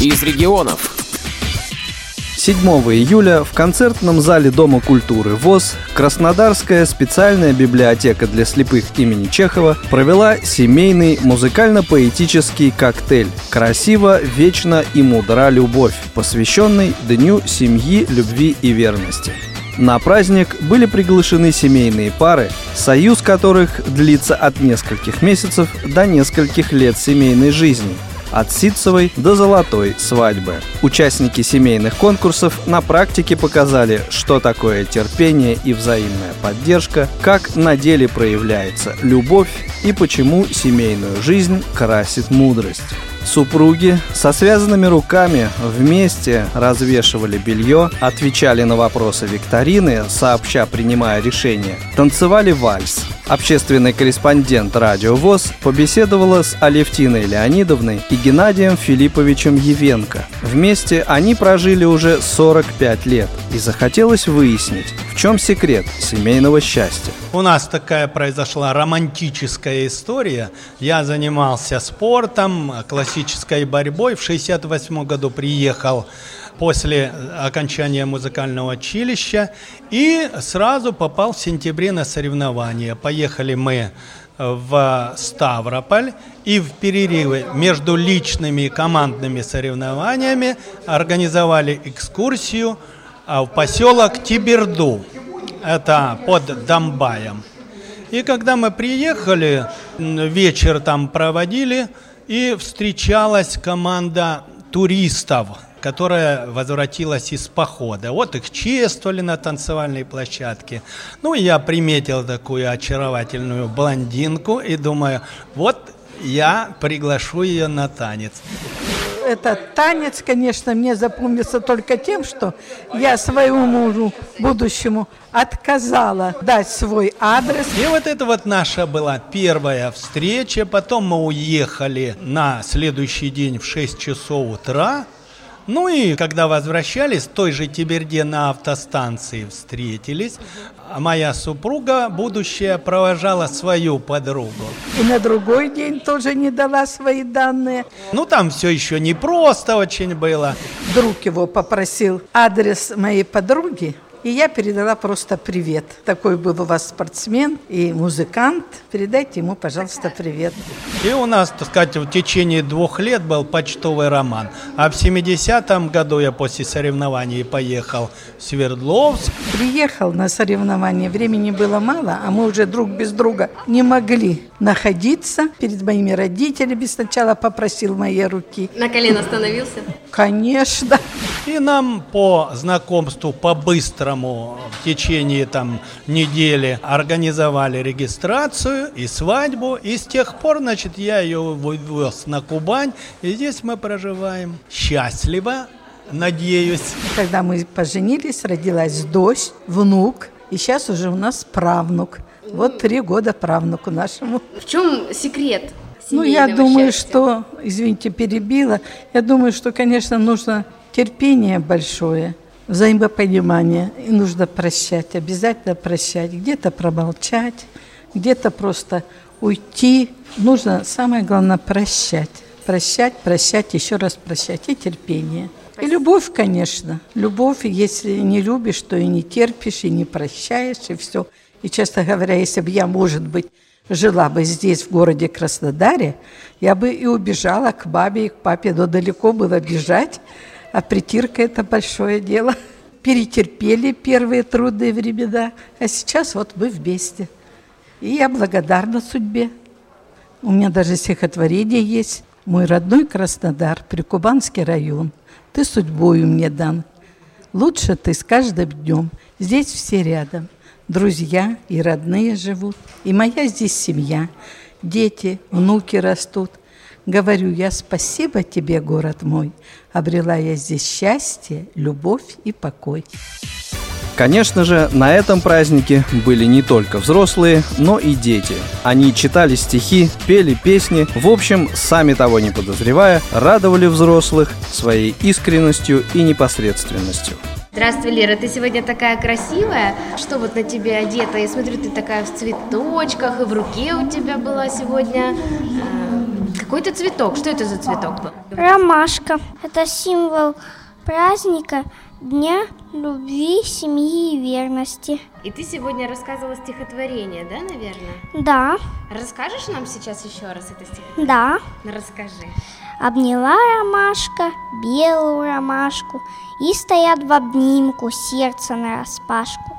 из регионов. 7 июля в концертном зале Дома культуры ВОЗ Краснодарская специальная библиотека для слепых имени Чехова провела семейный музыкально-поэтический коктейль «Красиво, вечно и мудра любовь», посвященный Дню семьи, любви и верности. На праздник были приглашены семейные пары, союз которых длится от нескольких месяцев до нескольких лет семейной жизни – от ситцевой до золотой свадьбы. Участники семейных конкурсов на практике показали, что такое терпение и взаимная поддержка, как на деле проявляется любовь и почему семейную жизнь красит мудрость. Супруги со связанными руками вместе развешивали белье, отвечали на вопросы викторины, сообща принимая решения, танцевали вальс. Общественный корреспондент «Радио ВОЗ» побеседовала с Алевтиной Леонидовной и Геннадием Филипповичем Евенко. Вместе они прожили уже 45 лет, и захотелось выяснить, в чем секрет семейного счастья. У нас такая произошла романтическая история. Я занимался спортом, классической борьбой. В 1968 году приехал после окончания музыкального училища и сразу попал в сентябре на соревнования. Поехали мы в Ставрополь и в перерывы между личными и командными соревнованиями организовали экскурсию а, в поселок Тиберду. Это под Домбаем. И когда мы приехали, вечер там проводили, и встречалась команда туристов – которая возвратилась из похода. Вот их чествовали на танцевальной площадке. Ну, я приметил такую очаровательную блондинку и думаю, вот я приглашу ее на танец. Этот танец, конечно, мне запомнится только тем, что я своему мужу, будущему, отказала дать свой адрес. И вот это вот наша была первая встреча. Потом мы уехали на следующий день в 6 часов утра. Ну и когда возвращались, в той же Тиберде на автостанции встретились. А моя супруга, будущая, провожала свою подругу. И на другой день тоже не дала свои данные. Ну, там все еще непросто очень было. Друг его попросил адрес моей подруги. И я передала просто привет. Такой был у вас спортсмен и музыкант. Передайте ему, пожалуйста, привет. И у нас, так сказать, в течение двух лет был почтовый роман. А в 70-м году я после соревнований поехал в Свердловск. Приехал на соревнования, времени было мало, а мы уже друг без друга не могли находиться перед моими родителями. Сначала попросил моей руки. На колено становился? Конечно. И нам по знакомству по-быстрому в течение там недели организовали регистрацию и свадьбу. И с тех пор, значит, я ее вывез на Кубань. И здесь мы проживаем счастливо, надеюсь. Когда мы поженились, родилась дочь, внук. И сейчас уже у нас правнук. Вот три года правнуку нашему. В чем секрет? Ну, я думаю, счастья? что, извините, перебила. Я думаю, что, конечно, нужно терпение большое, взаимопонимание. И нужно прощать, обязательно прощать. Где-то промолчать, где-то просто уйти. Нужно, самое главное, прощать. Прощать, прощать, еще раз прощать. И терпение. И любовь, конечно. Любовь, если не любишь, то и не терпишь, и не прощаешь, и все. И, честно говоря, если бы я, может быть, жила бы здесь, в городе Краснодаре, я бы и убежала к бабе и к папе, но далеко было бежать. А притирка – это большое дело. Перетерпели первые трудные времена, а сейчас вот мы вместе. И я благодарна судьбе. У меня даже стихотворение есть. Мой родной Краснодар, Прикубанский район. Ты судьбою мне дан. Лучше ты с каждым днем. Здесь все рядом. Друзья и родные живут. И моя здесь семья. Дети, внуки растут – Говорю я спасибо тебе, город мой. Обрела я здесь счастье, любовь и покой. Конечно же, на этом празднике были не только взрослые, но и дети. Они читали стихи, пели песни, в общем, сами того не подозревая, радовали взрослых своей искренностью и непосредственностью. Здравствуй, Лера, ты сегодня такая красивая. Что вот на тебе одета? Я смотрю, ты такая в цветочках, и в руке у тебя была сегодня э, какой-то цветок. Что это за цветок был? Ромашка. Это символ праздника Дня любви, семьи и верности. И ты сегодня рассказывала стихотворение, да, наверное? Да, Расскажешь нам сейчас еще раз это стихотворение? да. Ну, расскажи. Обняла ромашка белую ромашку И стоят в обнимку сердце нараспашку.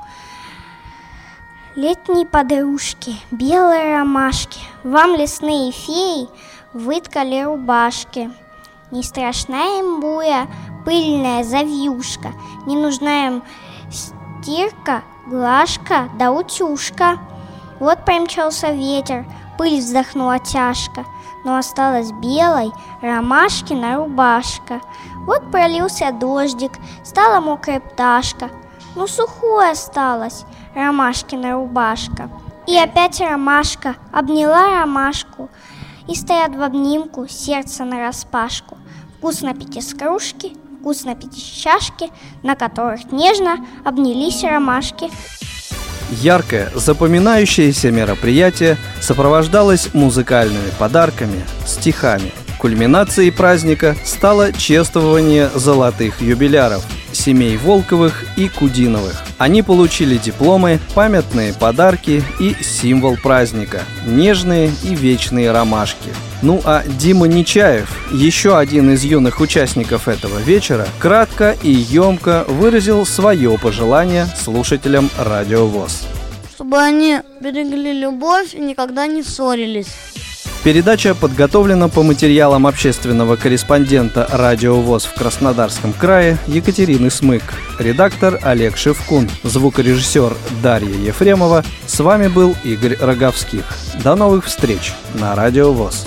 Летние подружки, белые ромашки, Вам лесные феи выткали рубашки. Не страшна им буя, пыльная завьюшка, Не нужна им стирка, глажка да утюжка. Вот промчался ветер, пыль вздохнула тяжко, Но осталась белой ромашкина рубашка. Вот пролился дождик, стала мокрая пташка, Ну сухой осталась ромашкина рубашка. И опять ромашка обняла ромашку, И стоят в обнимку сердце нараспашку. Вкусно пить из кружки, вкусно пить из чашки, На которых нежно обнялись ромашки. Яркое, запоминающееся мероприятие сопровождалось музыкальными подарками, стихами. Кульминацией праздника стало чествование золотых юбиляров – семей Волковых и Кудиновых. Они получили дипломы, памятные подарки и символ праздника – нежные и вечные ромашки. Ну а Дима Нечаев, еще один из юных участников этого вечера, кратко и емко выразил свое пожелание слушателям Радио ВОЗ. Чтобы они берегли любовь и никогда не ссорились. Передача подготовлена по материалам общественного корреспондента Радио ВОЗ в Краснодарском крае Екатерины Смык. Редактор Олег Шевкун, звукорежиссер Дарья Ефремова. С вами был Игорь Роговских. До новых встреч на Радио ВОЗ.